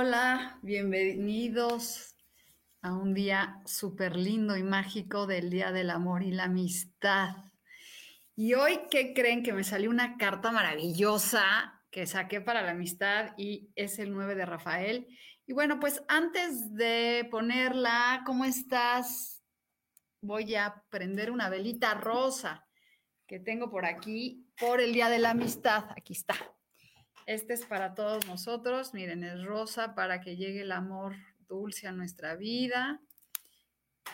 Hola, bienvenidos a un día súper lindo y mágico del Día del Amor y la Amistad. Y hoy, ¿qué creen? Que me salió una carta maravillosa que saqué para la amistad y es el 9 de Rafael. Y bueno, pues antes de ponerla, ¿cómo estás? Voy a prender una velita rosa que tengo por aquí por el Día de la Amistad. Aquí está. Este es para todos nosotros. Miren, es rosa para que llegue el amor dulce a nuestra vida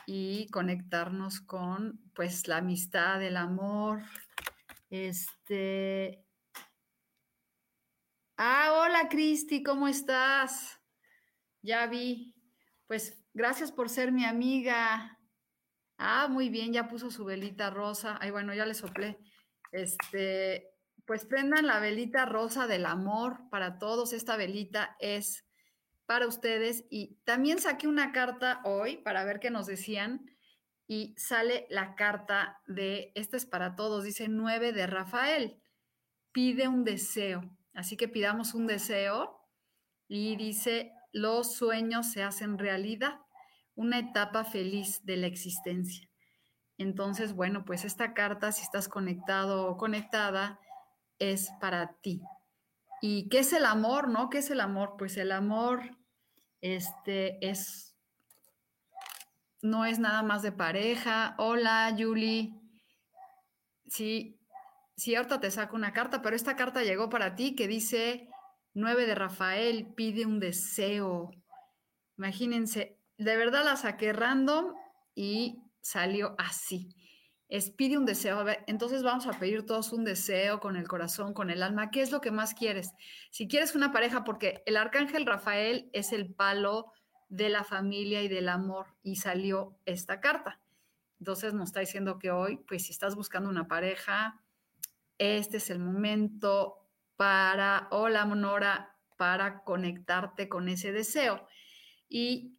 y conectarnos con pues la amistad, el amor. Este Ah, hola Cristi, ¿cómo estás? Ya vi. Pues gracias por ser mi amiga. Ah, muy bien, ya puso su velita rosa. Ay, bueno, ya le soplé. Este, pues prendan la velita rosa del amor para todos. Esta velita es para ustedes. Y también saqué una carta hoy para ver qué nos decían. Y sale la carta de, esta es para todos, dice 9 de Rafael. Pide un deseo. Así que pidamos un deseo. Y dice, los sueños se hacen realidad. Una etapa feliz de la existencia. Entonces, bueno, pues esta carta, si estás conectado o conectada, es para ti. ¿Y qué es el amor, no? ¿Qué es el amor? Pues el amor este es no es nada más de pareja. Hola, Julie. Sí, sí, ahorita te saco una carta, pero esta carta llegó para ti que dice 9 de Rafael, pide un deseo. Imagínense, de verdad la saqué random y salió así es pide un deseo. entonces vamos a pedir todos un deseo con el corazón, con el alma. ¿Qué es lo que más quieres? Si quieres una pareja, porque el arcángel Rafael es el palo de la familia y del amor y salió esta carta. Entonces nos está diciendo que hoy, pues si estás buscando una pareja, este es el momento para, hola Monora, para conectarte con ese deseo. Y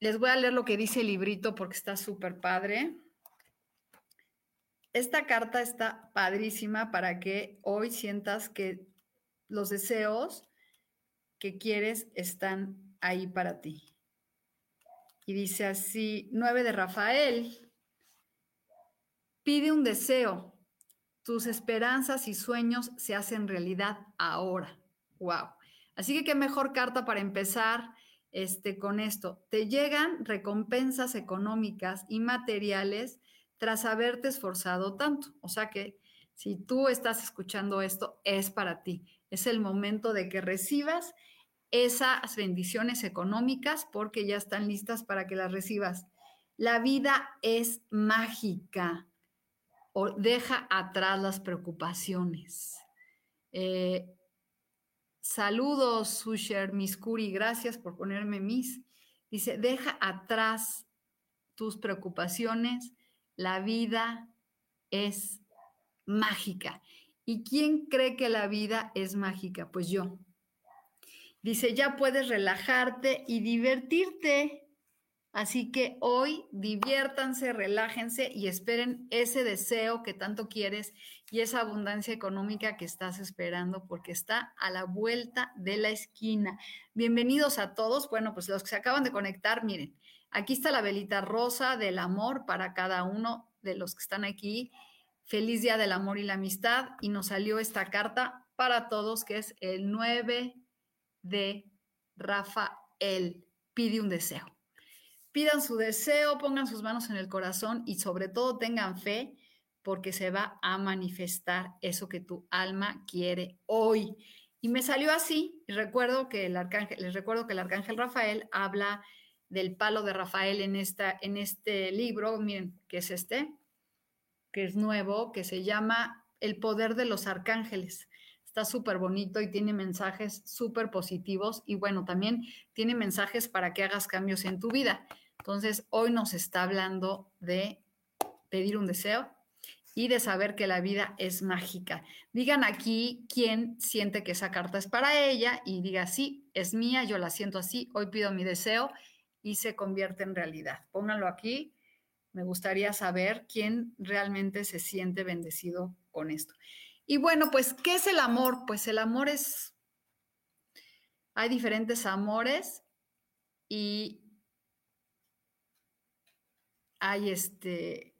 les voy a leer lo que dice el librito porque está súper padre esta carta está padrísima para que hoy sientas que los deseos que quieres están ahí para ti. Y dice así, 9 de Rafael, pide un deseo, tus esperanzas y sueños se hacen realidad ahora. Wow. Así que qué mejor carta para empezar este, con esto. Te llegan recompensas económicas y materiales tras haberte esforzado tanto. O sea que si tú estás escuchando esto, es para ti. Es el momento de que recibas esas bendiciones económicas porque ya están listas para que las recibas. La vida es mágica. O deja atrás las preocupaciones. Eh, saludos, Susher Miskuri. Gracias por ponerme mis. Dice, deja atrás tus preocupaciones la vida es mágica. ¿Y quién cree que la vida es mágica? Pues yo. Dice, ya puedes relajarte y divertirte. Así que hoy diviértanse, relájense y esperen ese deseo que tanto quieres y esa abundancia económica que estás esperando porque está a la vuelta de la esquina. Bienvenidos a todos. Bueno, pues los que se acaban de conectar, miren, Aquí está la velita rosa del amor para cada uno de los que están aquí. Feliz Día del Amor y la Amistad. Y nos salió esta carta para todos, que es el 9 de Rafael. Pide un deseo. Pidan su deseo, pongan sus manos en el corazón y sobre todo tengan fe porque se va a manifestar eso que tu alma quiere hoy. Y me salió así, recuerdo que el arcángel, les recuerdo que el arcángel Rafael habla del palo de Rafael en, esta, en este libro, miren, que es este, que es nuevo, que se llama El poder de los arcángeles. Está súper bonito y tiene mensajes súper positivos y bueno, también tiene mensajes para que hagas cambios en tu vida. Entonces, hoy nos está hablando de pedir un deseo, y de saber que la vida es mágica. Digan aquí quién siente que esa carta es para ella y diga, sí, es mía, yo la siento así, hoy pido mi deseo y se convierte en realidad. Pónganlo aquí. Me gustaría saber quién realmente se siente bendecido con esto. Y bueno, pues, ¿qué es el amor? Pues el amor es, hay diferentes amores y hay este,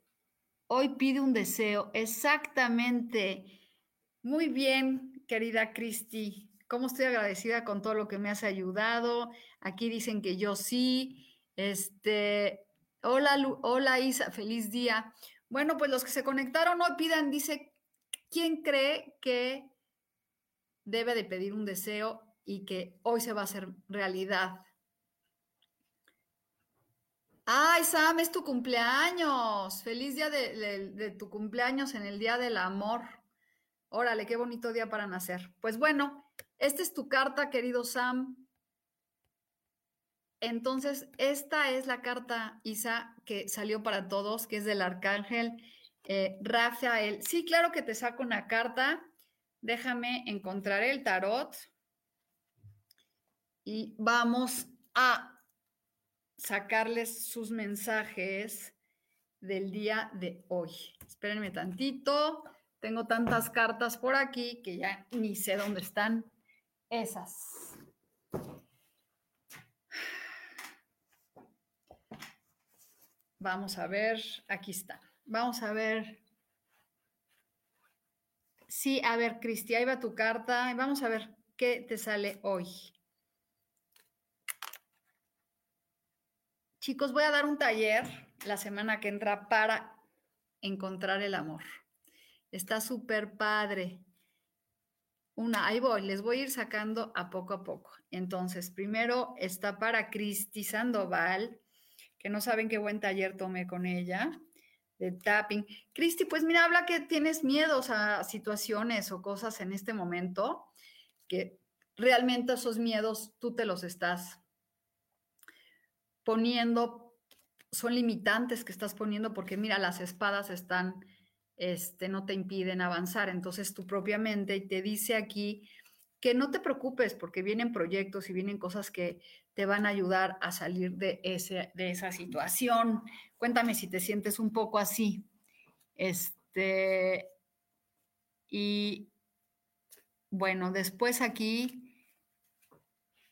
Hoy pide un deseo. Exactamente. Muy bien, querida Cristi. ¿Cómo estoy agradecida con todo lo que me has ayudado? Aquí dicen que yo sí. Este, hola, hola Isa, feliz día. Bueno, pues los que se conectaron hoy pidan, dice, ¿quién cree que debe de pedir un deseo y que hoy se va a hacer realidad? Ay, Sam, es tu cumpleaños. Feliz día de, tu cumpleaños en el Día del Amor. Órale, qué bonito día para nacer. Pues bueno, esta es tu carta, querido Sam. Entonces, esta es la carta, Isa, que salió para todos, que es del arcángel eh, Rafael. Sí, claro que te saco una carta. Déjame encontrar el tarot. Y vamos a sacarles sus mensajes del día de hoy. Espérenme tantito. Tengo tantas cartas por aquí que ya ni sé dónde están esas. Vamos a ver, aquí está. Vamos a ver. Sí, a ver, Cristi, ahí va tu carta. Vamos a ver qué te sale hoy. Chicos, voy a dar un taller la semana que entra para encontrar el amor. Está súper padre. Una, ahí voy, les voy a ir sacando a poco a poco. Entonces, primero está para Cristi Sandoval, que no saben qué buen taller tomé con ella, de tapping. Cristi, pues mira, habla que tienes miedos a situaciones o cosas en este momento, que realmente esos miedos tú te los estás poniendo, son limitantes que estás poniendo porque mira, las espadas están, este, no te impiden avanzar. Entonces tu propia mente te dice aquí que no te preocupes porque vienen proyectos y vienen cosas que te van a ayudar a salir de, ese, de esa situación. Cuéntame si te sientes un poco así. Este, y bueno, después aquí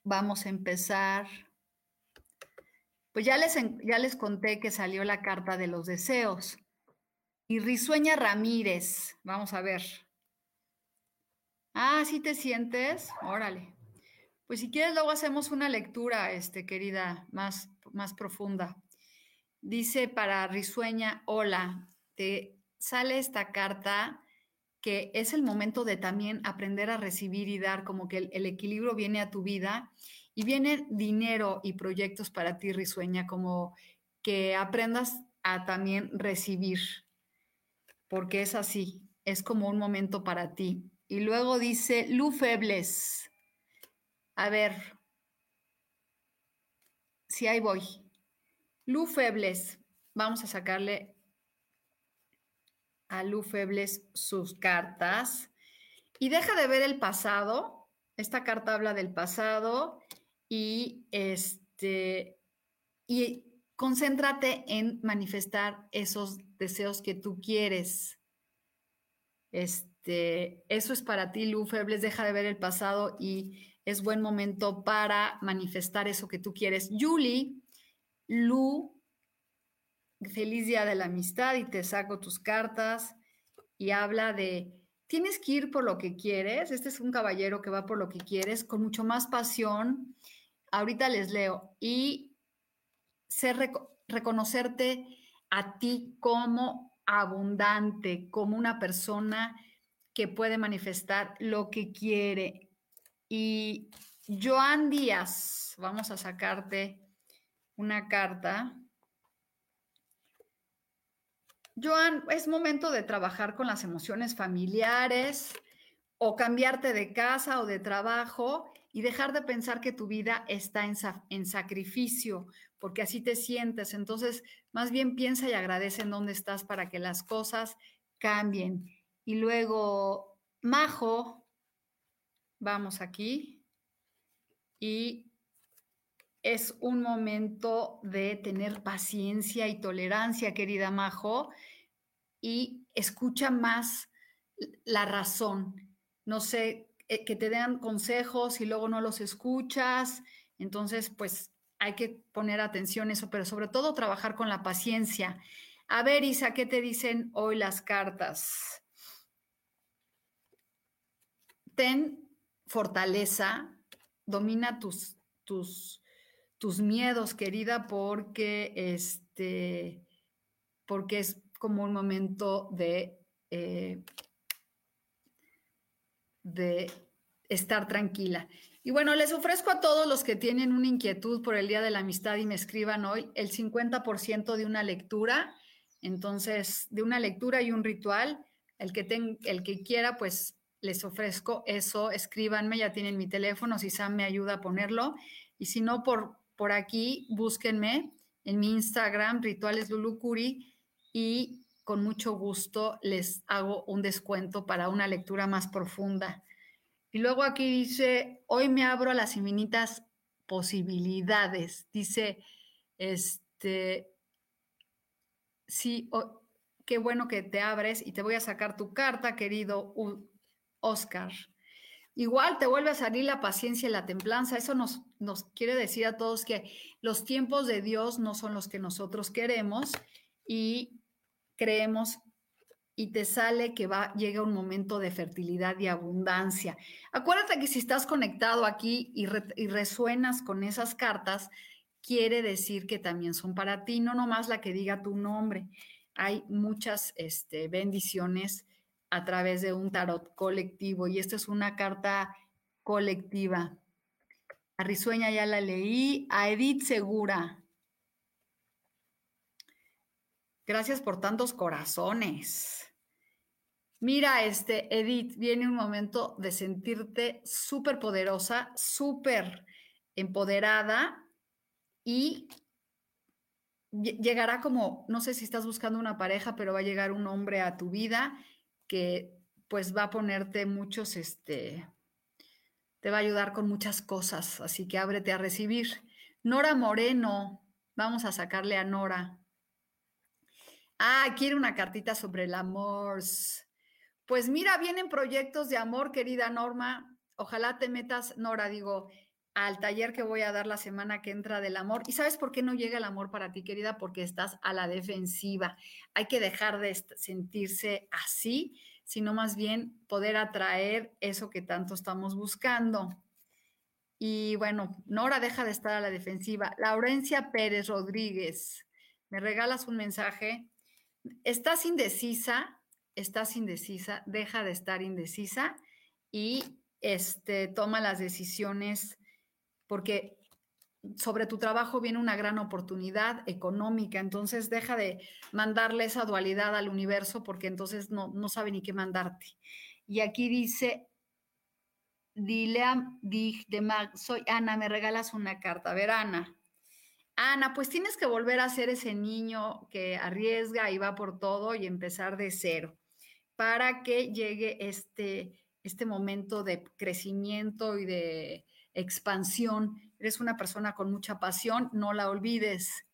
vamos a empezar pues ya les, ya les conté que salió la carta de los deseos. Y Risueña Ramírez, vamos a ver. Ah, ¿sí te sientes? Órale. Pues si quieres luego hacemos una lectura, este, querida, más, más profunda. Dice para Risueña, hola, te sale esta carta que es el momento de también aprender a recibir y dar, como que el equilibrio viene a tu vida y viene dinero y proyectos para ti, Risueña, como que aprendas a también recibir, porque es así, es como un momento para ti. Y luego dice Lu Febles. A ver, si ahí voy. Lu Febles, vamos a sacarle a Lu Febles sus cartas. Y deja de ver el pasado. Esta carta habla del pasado y este y concéntrate en manifestar esos deseos que tú quieres. Este, eso es para ti, Lu Febles, deja de ver el pasado y es buen momento para manifestar eso que tú quieres. Julie, Lu, feliz día de la amistad y te saco tus cartas y habla de tienes que ir por lo que quieres. Este es un caballero que va por lo que quieres, con mucho más pasión. Ahorita les leo. Y ser reconocerte a ti como abundante, como una persona que puede manifestar lo que quiere. Y Joan Díaz, vamos a sacarte una carta. Joan, es momento de trabajar con las emociones familiares o cambiarte de casa o de trabajo y dejar de pensar que tu vida está en, en, sacrificio, porque así te sientes. Entonces, más bien piensa y agradece en dónde estás para que las cosas cambien. Y luego, Majo, vamos aquí. Y es un momento de tener paciencia y tolerancia, querida Majo, y escucha más la razón. No sé, que te den consejos y luego no los escuchas. Entonces, pues hay que poner atención a eso, pero sobre todo trabajar con la paciencia. A ver, Isa, ¿qué te dicen hoy las cartas? Ten fortaleza, domina tus, tus tus miedos, querida, porque, este, porque es como un momento de, eh, de estar tranquila. Y bueno, les ofrezco a todos los que tienen una inquietud por el Día de la Amistad y me escriban hoy el 50% de una lectura. Entonces, de una lectura y un ritual. El que, ten, el que quiera, pues les ofrezco eso. Escríbanme, ya tienen mi teléfono, si Sam me ayuda a ponerlo. Y si no, por, por aquí, búsquenme en mi Instagram, Rituales Lulucuri, y con mucho gusto les hago un descuento para una lectura más profunda. Y luego aquí dice, hoy me abro a las infinitas posibilidades. Dice, este, sí, qué bueno que te abres y te voy a sacar tu carta, querido Oscar. Igual te vuelve a salir la paciencia y la templanza. Eso nos, nos quiere decir a todos que los tiempos de Dios no son los que nosotros queremos y creemos y te sale que va, llega un momento de fertilidad y abundancia. Acuérdate que si estás conectado aquí y, resuenas con esas cartas, quiere decir que también son para ti, no nomás la que diga tu nombre. Hay muchas este, bendiciones a través de un tarot colectivo y esta es una carta colectiva. A Risueña ya la leí, a Edith Segura. Gracias por tantos corazones. Mira, este, Edith, viene un momento de sentirte súper poderosa, súper empoderada y llegará como, no sé si estás buscando una pareja, pero va a llegar un hombre a tu vida que pues va a ponerte muchos, este, te va a ayudar con muchas cosas, así que ábrete a recibir. Nora Moreno, vamos a sacarle a Nora. Ah, quiere una cartita sobre el amor. Pues mira, vienen proyectos de amor, querida Norma. Ojalá te metas, Nora, digo, al taller que voy a dar la semana que entra del amor. ¿Y sabes por qué no llega el amor para ti, querida? Porque estás a la defensiva. Hay que dejar de sentirse así sino más bien poder atraer eso que tanto estamos buscando. Y bueno, Nora deja de estar a la defensiva. Laurencia Pérez Rodríguez, me regalas un mensaje. Estás indecisa, estás indecisa, deja de estar indecisa y este, toma las decisiones porque sobre tu trabajo viene una gran oportunidad económica, entonces deja de mandarle esa dualidad al universo porque entonces no, no sabe ni qué mandarte. Y aquí dice, dile a de soy Ana, me regalas una carta. A ver, Ana. Ana, pues tienes que volver a ser ese niño que arriesga y va por todo y empezar de cero para que llegue este, este momento de crecimiento y de expansión Eres una persona con mucha pasión, no la olvides.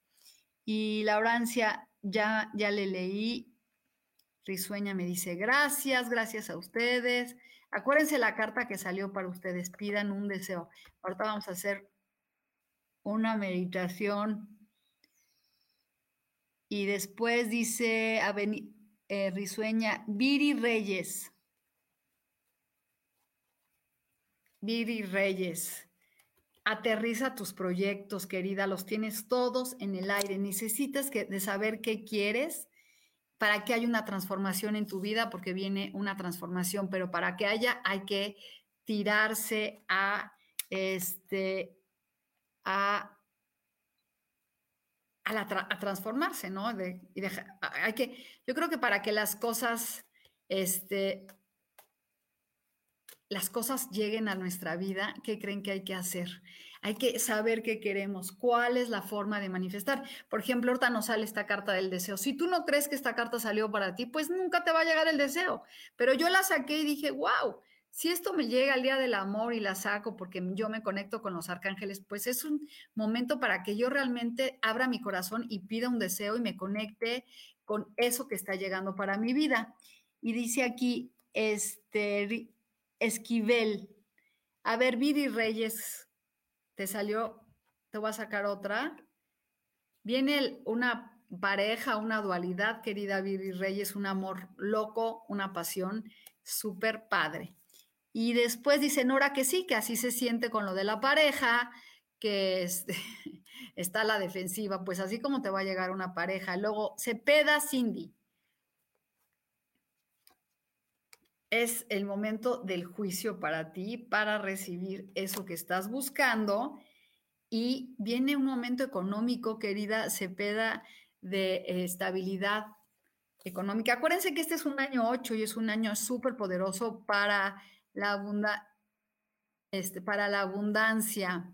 Y Laurancia, ya, ya le leí. Risueña me dice, gracias, gracias a ustedes. Acuérdense la carta que salió para ustedes, pidan un deseo. Ahorita vamos a hacer una meditación. Y después dice eh, Risueña, Viri Reyes. Viri Reyes, aterriza tus proyectos, querida, los tienes todos en el aire. Necesitas que, de saber qué quieres para que haya una transformación en tu vida, porque viene una transformación, pero para que haya hay que tirarse a este a a, transformarse, ¿no? y hay que, yo creo que para que las cosas, este, las cosas lleguen a nuestra vida, ¿qué creen que hay que hacer? Hay que saber qué queremos, cuál es la forma de manifestar. Por ejemplo, ahorita nos sale esta carta del deseo. Si tú no crees que esta carta salió para ti, pues nunca te va a llegar el deseo. Pero yo la saqué y dije, wow, si esto me llega al día del amor y la saco porque yo me conecto con los arcángeles, pues es un momento para que yo realmente abra mi corazón y pida un deseo y me conecte con eso que está llegando para mi vida. Y dice aquí, este, Esquivel, a ver, Viri Reyes, te salió, te voy a sacar otra. Viene una pareja, una dualidad, querida Viri Reyes, un amor loco, una pasión súper padre. Y después dice Nora que sí, que así se siente con lo de la pareja, que está a la defensiva, pues así como te va a llegar una pareja. Luego, Cepeda Cindy. Es el momento del juicio para ti, para recibir eso que estás buscando. Y viene un momento económico, querida Cepeda, de estabilidad económica. Acuérdense que este es un año 8 y es un año súper poderoso para la este, para la abundancia.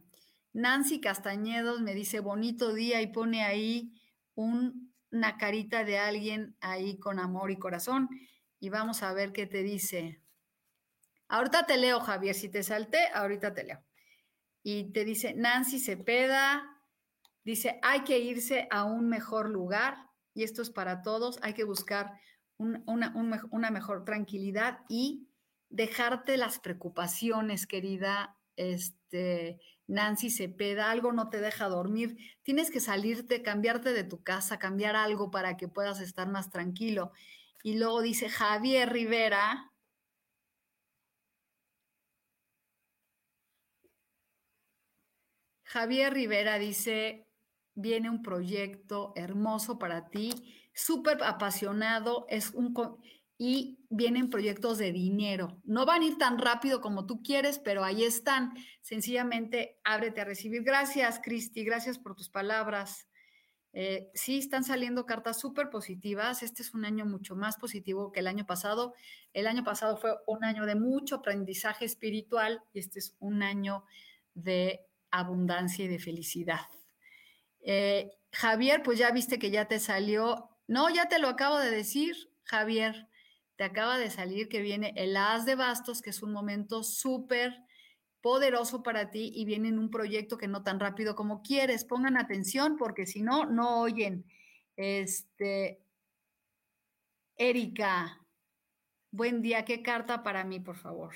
Nancy Castañedos me dice bonito día y pone ahí una carita de alguien ahí con amor y corazón. Y vamos a ver qué te dice. Ahorita te leo, Javier. Si te salté, ahorita te leo. Y te dice Nancy Cepeda. Dice, hay que irse a un mejor lugar. Y esto es para todos. Hay que buscar una, una mejor tranquilidad y dejarte las preocupaciones, querida este, Nancy Cepeda, algo no te deja dormir, tienes que salirte, cambiarte de tu casa, cambiar algo para que puedas estar más tranquilo. Y luego dice Javier Rivera. Javier Rivera dice, viene un proyecto hermoso para ti, súper apasionado, es un, y vienen proyectos de dinero. No van a ir tan rápido como tú quieres, pero ahí están. Sencillamente ábrete a recibir. Gracias, Cristi, gracias por tus palabras. Eh, sí, están saliendo cartas súper positivas. Este es un año mucho más positivo que el año pasado. El año pasado fue un año de mucho aprendizaje espiritual y este es un año de abundancia y de felicidad. Eh, Javier, pues ya viste que ya te salió. No, ya te lo acabo de decir, Javier te acaba de salir que viene el as de bastos, que es un momento súper poderoso para ti y viene en un proyecto que no tan rápido como quieres. Pongan atención porque si no, no oyen. Este, Erika, buen día. ¿Qué carta para mí, por favor?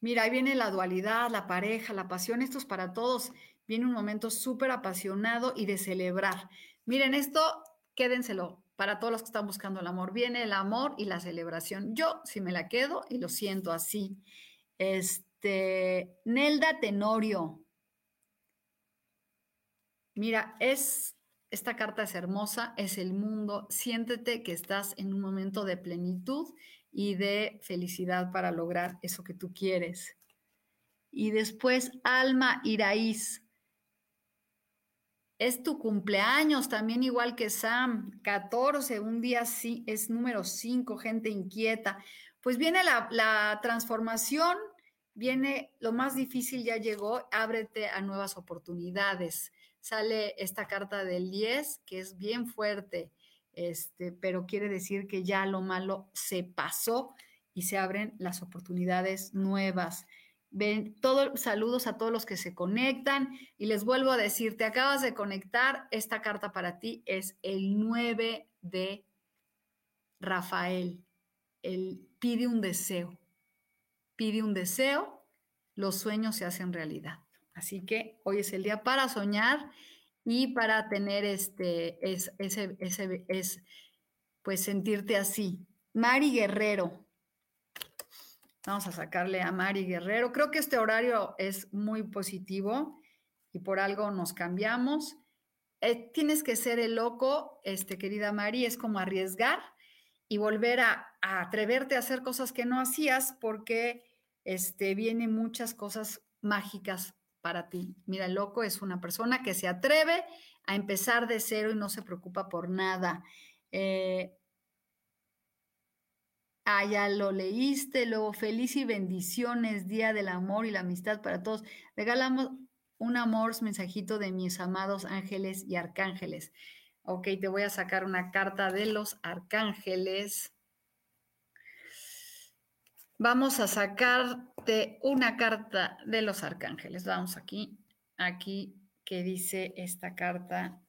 Mira, ahí viene la dualidad, la pareja, la pasión. Esto es para todos. Viene un momento súper apasionado y de celebrar. Miren, esto, quédenselo para todos los que están buscando el amor. Viene el amor y la celebración. Yo, si me la quedo y lo siento así. Este, Nelda Tenorio. Mira, es, esta carta es hermosa, es el mundo. Siéntete que estás en un momento de plenitud y de felicidad para lograr eso que tú quieres. Y después, Alma Iraíz es tu cumpleaños, también igual que Sam, 14, un día sí, es número 5, gente inquieta. Pues viene la, la, transformación, viene lo más difícil, ya llegó, ábrete a nuevas oportunidades. Sale esta carta del 10, que es bien fuerte, este, pero quiere decir que ya lo malo se pasó y se abren las oportunidades nuevas. Ven, todo, saludos a todos los que se conectan y les vuelvo a decir, te acabas de conectar, esta carta para ti es el 9 de Rafael. El pide un deseo. Pide un deseo, los sueños se hacen realidad. Así que hoy es el día para soñar y para tener este, ese, ese, es, pues sentirte así. Mari Guerrero, Vamos a sacarle a Mari Guerrero. Creo que este horario es muy positivo y por algo nos cambiamos. Eh, tienes que ser el loco, este, querida Mari, es como arriesgar y volver a, atreverte a hacer cosas que no hacías porque este, vienen muchas cosas mágicas para ti. Mira, el loco es una persona que se atreve a empezar de cero y no se preocupa por nada. Eh, ah, ya lo leíste, luego feliz y bendiciones, Día del Amor y la Amistad para todos. Regalamos un amor, mensajito de mis amados ángeles y arcángeles. Ok, te voy a sacar una carta de los arcángeles. Vamos a sacarte una carta de los arcángeles. Vamos aquí, aquí que dice esta carta.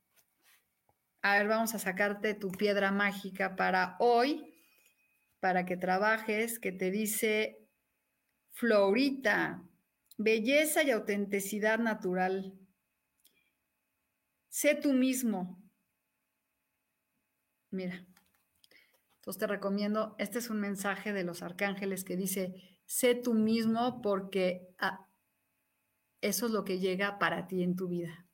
A ver, vamos a sacarte tu piedra mágica para hoy, para que trabajes, que te dice Florita, belleza y autenticidad natural. Sé tú mismo, Mira, entonces te recomiendo, este es un mensaje de los arcángeles que dice, sé tú mismo porque ah, eso es lo que llega para ti en tu vida.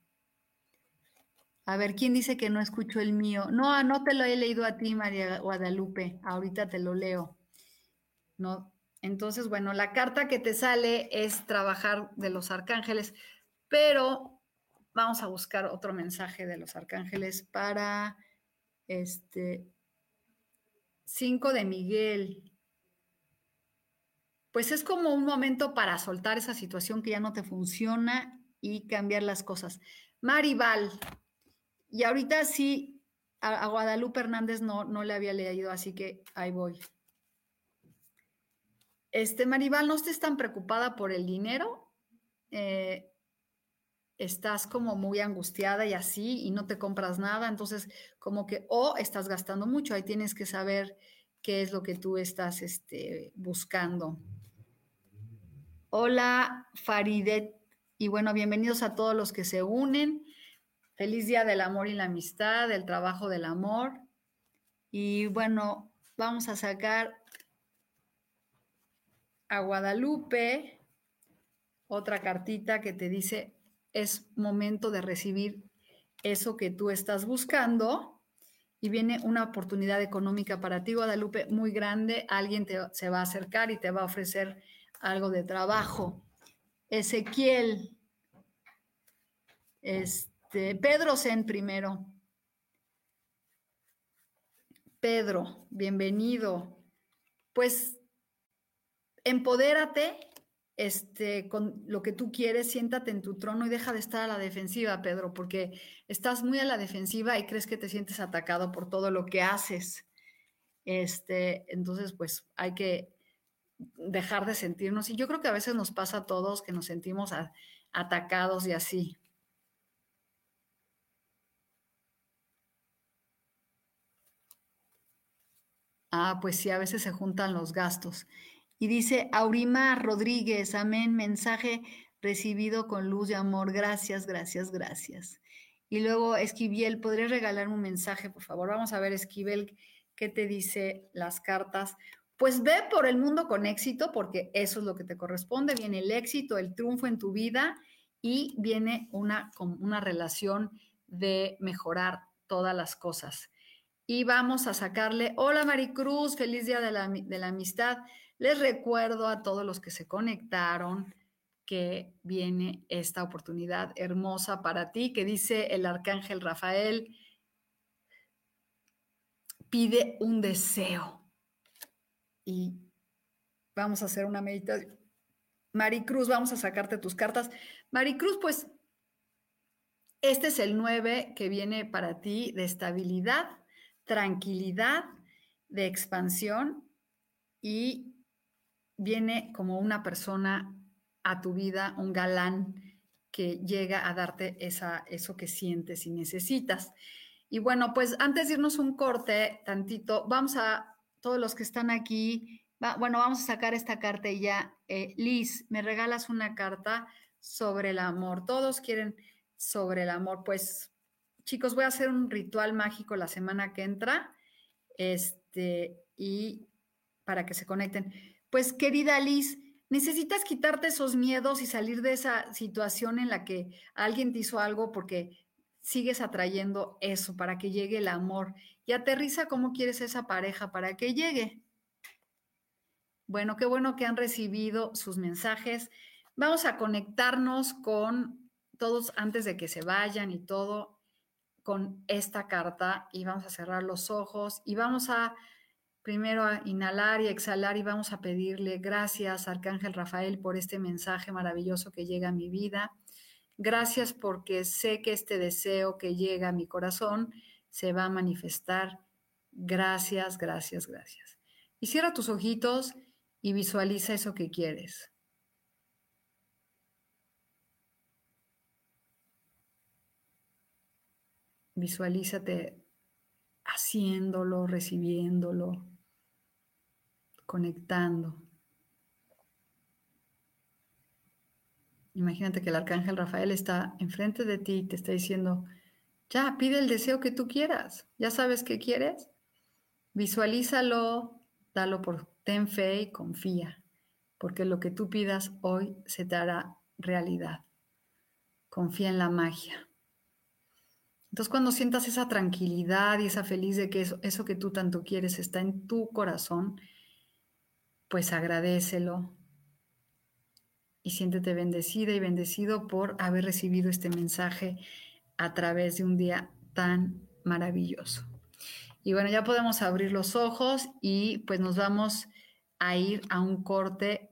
A ver, ¿quién dice que no escucho el mío? No, no te lo he leído a ti, María Guadalupe. Ahorita te lo leo. No. Entonces, bueno, la carta que te sale es trabajar de los arcángeles, pero vamos a buscar otro mensaje de los arcángeles para este, 5 de Miguel. Pues es como un momento para soltar esa situación que ya no te funciona y cambiar las cosas. Maribal, y ahorita sí, a, Guadalupe Hernández no, no le había leído, así que ahí voy. Este, Maribal, ¿no estés tan preocupada por el dinero? Eh, estás como muy angustiada y así y no te compras nada, entonces como que o estás gastando mucho, ahí tienes que saber qué es lo que tú estás este, buscando. Hola Faridet y bueno, bienvenidos a todos los que se unen. Feliz día del amor y la amistad, del trabajo del amor. Y bueno, vamos a sacar a Guadalupe otra cartita que te dice es momento de recibir eso que tú estás buscando y viene una oportunidad económica para ti, Guadalupe, muy grande. Alguien te, se va a acercar y te va a ofrecer algo de trabajo. Ezequiel, este, Pedro Zen primero. Pedro, bienvenido. Pues empodérate este, con lo que tú quieres, siéntate en tu trono y deja de estar a la defensiva, Pedro, porque estás muy a la defensiva y crees que te sientes atacado por todo lo que haces. Este, entonces, pues hay que dejar de sentirnos. Y yo creo que a veces nos pasa a todos que nos sentimos atacados y así. Ah, pues sí, a veces se juntan los gastos. Y dice Aurima Rodríguez, amén, mensaje recibido con luz y amor. Gracias, gracias, gracias. Y luego Esquivel, ¿podría regalarme un mensaje, por favor? Vamos a ver, Esquivel, ¿qué te dice las cartas? Pues ve por el mundo con éxito, porque eso es lo que te corresponde. Viene el éxito, el triunfo en tu vida y viene una, una relación de mejorar todas las cosas. Y vamos a sacarle, hola Maricruz, feliz día de la, de la amistad. Les recuerdo a todos los que se conectaron que viene esta oportunidad hermosa para ti, que dice el arcángel Rafael, pide un deseo. Y vamos a hacer una meditación. Maricruz, vamos a sacarte tus cartas. Maricruz, pues este es el 9 que viene para ti de estabilidad, tranquilidad, de expansión y viene como una persona a tu vida, un galán que llega a darte esa, eso que sientes y necesitas. Y bueno, pues antes de irnos un corte, tantito, vamos a, todos los que están aquí, bueno, vamos a sacar esta ya. Eh, Liz, me regalas una carta sobre el amor. Todos quieren sobre el amor. Pues chicos, voy a hacer un ritual mágico la semana que entra, este, y para que se conecten. Pues querida Liz, necesitas quitarte esos miedos y salir de esa situación en la que alguien te hizo algo porque sigues atrayendo eso para que llegue el amor y aterriza cómo quieres esa pareja para que llegue. Bueno, qué bueno que han recibido sus mensajes. Vamos a conectarnos con todos antes de que se vayan y todo con esta carta y vamos a cerrar los ojos y vamos a primero a inhalar y exhalar y vamos a pedirle gracias, Arcángel Rafael, por este mensaje maravilloso que llega a mi vida. Gracias porque sé que este deseo que llega a mi corazón se va a manifestar. Gracias, gracias, gracias. Y cierra tus ojitos y visualiza eso que quieres. Visualízate haciéndolo, recibiéndolo, conectando. Imagínate que el arcángel Rafael está enfrente de ti y te está diciendo, ya, pide el deseo que tú quieras. ¿Ya sabes qué quieres? Visualízalo, dalo por ten fe y confía, porque lo que tú pidas hoy se te hará realidad. Confía en la magia. Entonces cuando sientas esa tranquilidad y esa feliz de que eso, eso que tú tanto quieres está en tu corazón, pues agradecelo y siéntete bendecida y bendecido por haber recibido este mensaje a través de un día tan maravilloso. Y bueno, ya podemos abrir los ojos y pues nos vamos a ir a un corte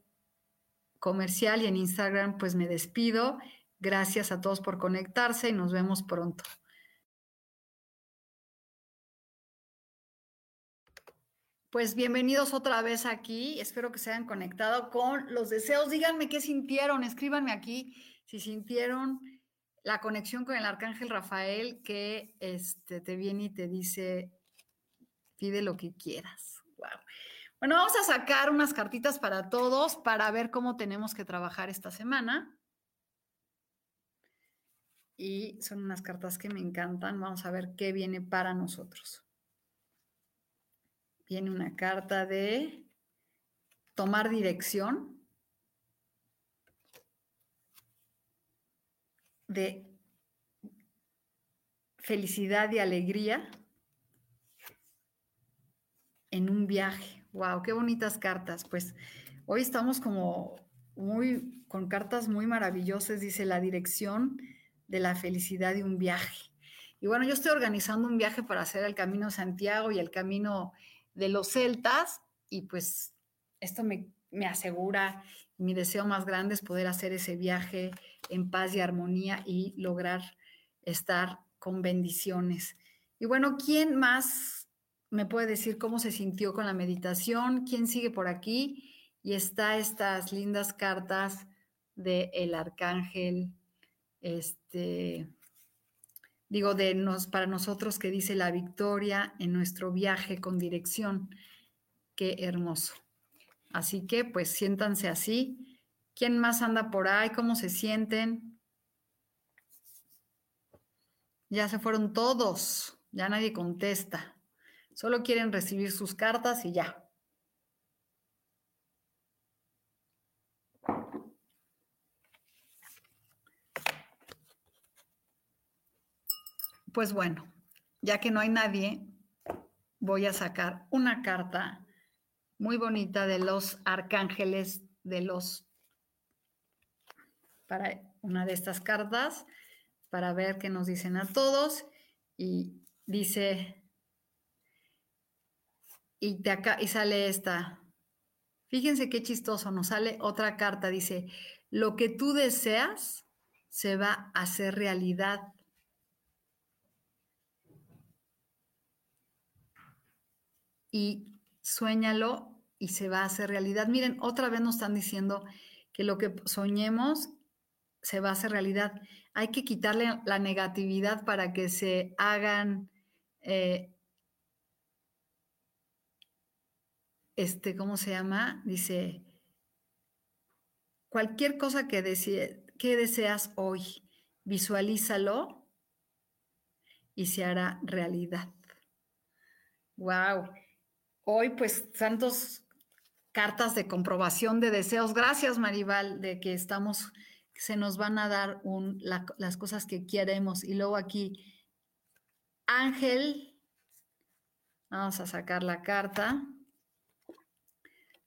comercial y en Instagram pues me despido. Gracias a todos por conectarse y nos vemos pronto. Pues bienvenidos otra vez aquí. Espero que se hayan conectado con los deseos. Díganme qué sintieron. Escríbanme aquí si sintieron la conexión con el arcángel Rafael que este, te viene y te dice, pide lo que quieras. Bueno, vamos a sacar unas cartitas para todos para ver cómo tenemos que trabajar esta semana. Y son unas cartas que me encantan. Vamos a ver qué viene para nosotros viene una carta de tomar dirección, de felicidad y alegría en un viaje. ¡Wow! ¡Qué bonitas cartas! Pues hoy estamos como muy con cartas muy maravillosas, dice la dirección de la felicidad de un viaje. Y bueno, yo estoy organizando un viaje para hacer el Camino Santiago y el Camino de los celtas y pues esto me, asegura, mi deseo más grande es poder hacer ese viaje en paz y armonía y lograr estar con bendiciones. Y bueno, ¿quién más me puede decir cómo se sintió con la meditación? ¿Quién sigue por aquí? Y está estas lindas cartas del el arcángel, este, digo, de nos, para nosotros que dice la victoria en nuestro viaje con dirección. Qué hermoso. Así que pues siéntanse así. ¿Quién más anda por ahí? ¿Cómo se sienten? Ya se fueron todos, ya nadie contesta. Solo quieren recibir sus cartas y ya. Pues bueno, ya que no hay nadie, voy a sacar una carta muy bonita de los arcángeles de los para una de estas cartas para ver qué nos dicen a todos. Y dice y te acá y sale esta. Fíjense qué chistoso nos sale otra carta dice lo que tú deseas se va a hacer realidad y suéñalo y se va a hacer realidad. Miren, otra vez nos están diciendo que lo que soñemos se va a hacer realidad. Hay que quitarle la negatividad para que se hagan, eh, este, ¿cómo se llama? Dice, cualquier cosa que, que deseas hoy, visualízalo y se hará realidad. Wow. Hoy, pues, tantos cartas de comprobación de deseos. Gracias, Maribal, de que estamos, se nos van a dar las cosas que queremos. Y luego aquí, Ángel, vamos a sacar la carta.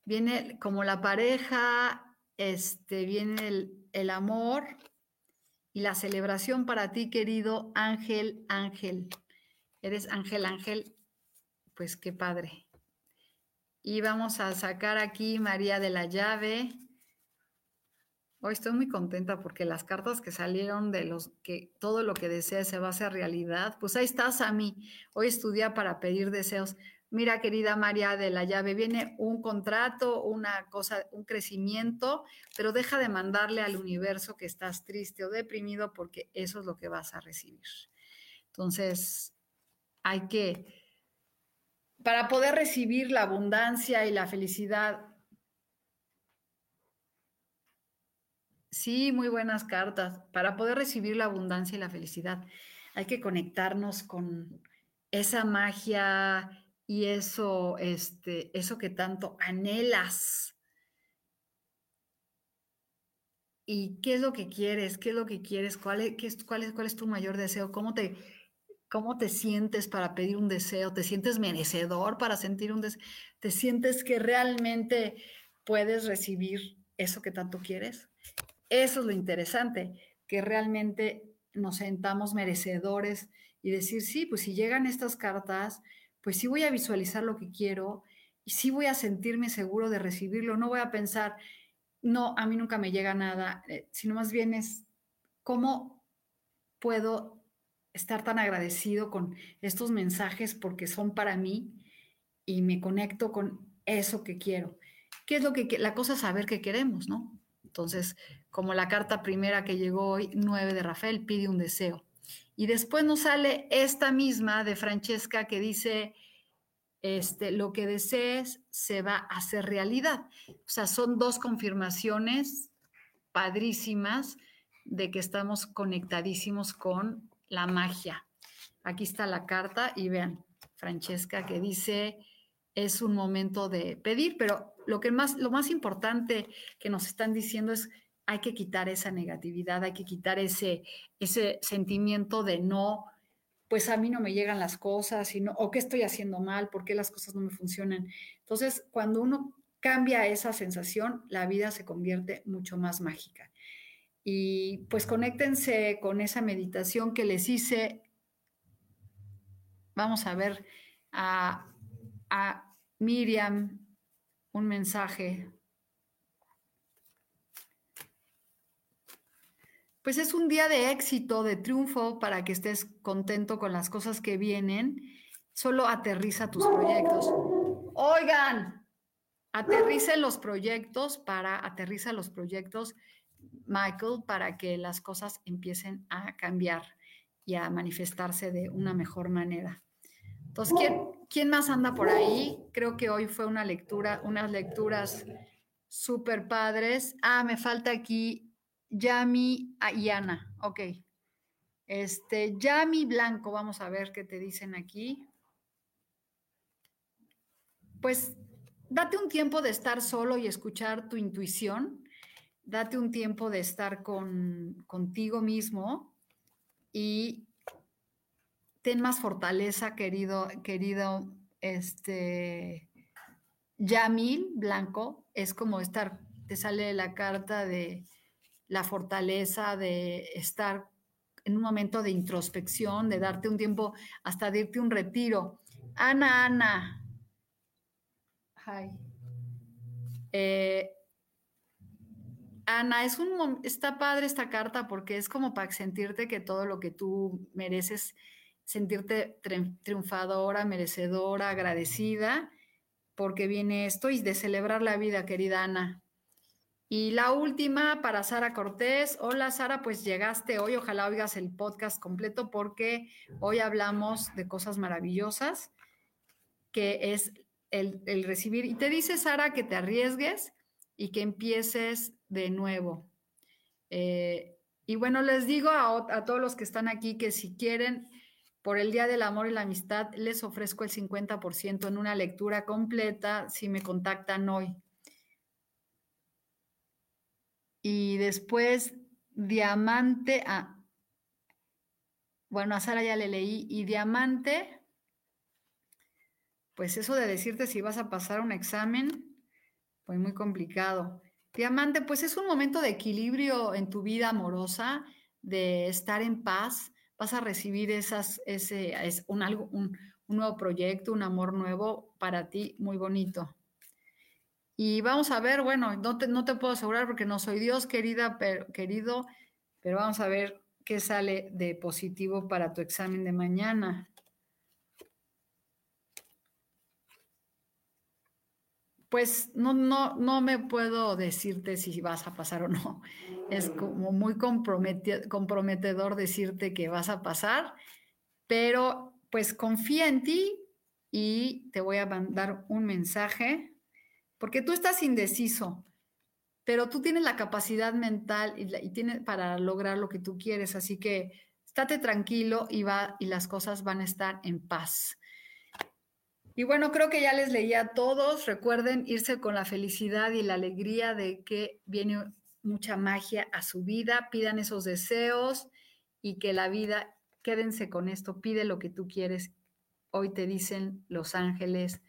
Viene como la pareja, este, viene el, el amor y la celebración para ti, querido Ángel, Ángel. Eres Ángel, Ángel, pues qué padre. Y vamos a sacar aquí María de la Llave. Hoy estoy muy contenta porque las cartas que salieron de los que todo lo que deseas se va a hacer realidad, pues ahí estás a mí. Hoy estudia para pedir deseos. Mira, querida María de la llave, viene un contrato, una cosa, un crecimiento, pero deja de mandarle al universo que estás triste o deprimido porque eso es lo que vas a recibir. Entonces, hay que para poder recibir la abundancia y la felicidad. Sí, muy buenas cartas. Para poder recibir la abundancia y la felicidad, hay que conectarnos con esa magia y eso, este, eso que tanto anhelas. ¿Y qué es lo que quieres? ¿Qué es lo que quieres? ¿Cuál es, cuál es, cuál es tu mayor deseo? ¿Cómo te, ¿Cómo te sientes para pedir un deseo? ¿Te sientes merecedor para sentir un deseo? ¿Te sientes que realmente puedes recibir eso que tanto quieres? Eso es lo interesante, que realmente nos sentamos merecedores y decir, sí, pues si llegan estas cartas, pues sí voy a visualizar lo que quiero y sí voy a sentirme seguro de recibirlo. No voy a pensar, no, a mí nunca me llega nada, eh, sino más bien es cómo puedo estar tan agradecido con estos mensajes porque son para mí y me conecto con eso que quiero. ¿Qué es lo que la cosa es saber qué queremos, ¿no? Entonces, como la carta primera que llegó hoy, 9 de Rafael, pide un deseo. Y después nos sale esta misma de Francesca que dice, este, lo que desees se va a hacer realidad. O sea, son dos confirmaciones padrísimas de que estamos conectadísimos con la magia. Aquí está la carta y vean, Francesca, que dice, es un momento de pedir, pero lo, que más, lo más importante que nos están diciendo es, hay que quitar esa negatividad, hay que quitar ese, ese sentimiento de no, pues a mí no me llegan las cosas, o qué estoy haciendo mal, por qué las cosas no me funcionan. Entonces, cuando uno cambia esa sensación, la vida se convierte mucho más mágica. Y pues conéctense con esa meditación que les hice. Vamos a ver a, Miriam un mensaje. Pues es un día de éxito, de triunfo, para que estés contento con las cosas que vienen. Solo aterriza tus proyectos. Oigan, aterrice los proyectos para, aterriza los proyectos Michael para que las cosas empiecen a cambiar y a manifestarse de una mejor manera. Entonces, ¿quién, más anda por ahí? Creo que hoy fue una lectura, unas lecturas súper padres. Ah, me falta aquí Yami y Ana. Ok. Este, Yami Blanco, vamos a ver qué te dicen aquí. Pues date un tiempo de estar solo y escuchar tu intuición date un tiempo de estar con, contigo mismo y ten más fortaleza, querido, querido, este, Yamil Blanco, es como estar, te sale la carta de la fortaleza, de estar en un momento de introspección, de darte un tiempo, hasta de irte un retiro. Ana, Ana. Hi. Eh, Ana, es un, está padre esta carta porque es como para sentirte que todo lo que tú mereces, sentirte triunfadora, merecedora, agradecida, porque viene esto y de celebrar la vida, querida Ana. Y la última para Sara Cortés. Hola Sara, pues llegaste hoy, ojalá oigas el podcast completo porque hoy hablamos de cosas maravillosas, que es el, el recibir. Y te dice Sara que te arriesgues y que empieces de nuevo. Eh, y bueno, les digo a, todos los que están aquí que si quieren, por el Día del Amor y la Amistad, les ofrezco el 50% en una lectura completa si me contactan hoy. Y después diamante, ah, bueno, a Sara ya le leí, y diamante, pues eso de decirte si vas a pasar un examen, pues muy complicado. Diamante, pues es un momento de equilibrio en tu vida amorosa, de estar en paz, vas a recibir esas, ese, es un, un, un nuevo proyecto, un amor nuevo para ti, muy bonito. Y vamos a ver, bueno, no te, no te puedo asegurar porque no soy Dios, querida, pero, querido, pero vamos a ver qué sale de positivo para tu examen de mañana. Pues no, no, no me puedo decirte si vas a pasar o no. Es como muy comprometedor decirte que vas a pasar, pero pues confía en ti y te voy a mandar un mensaje porque tú estás indeciso, pero tú tienes la capacidad mental y, y tienes para lograr lo que tú quieres, así que estate tranquilo y va y las cosas van a estar en paz. Y bueno, creo que ya les leí a todos. Recuerden irse con la felicidad y la alegría de que viene mucha magia a su vida. Pidan esos deseos y que la vida, quédense con esto, pide lo que tú quieres. Hoy te dicen los ángeles,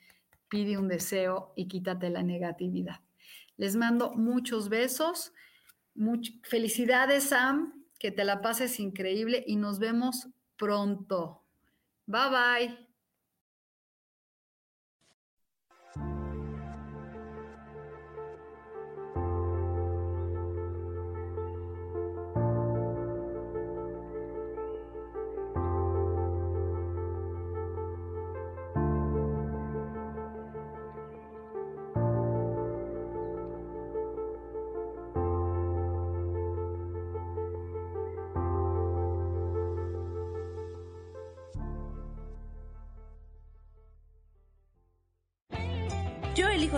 pide un deseo y quítate la negatividad. Les mando muchos besos. felicidades, Sam, que te la pases increíble y nos vemos pronto. Bye bye.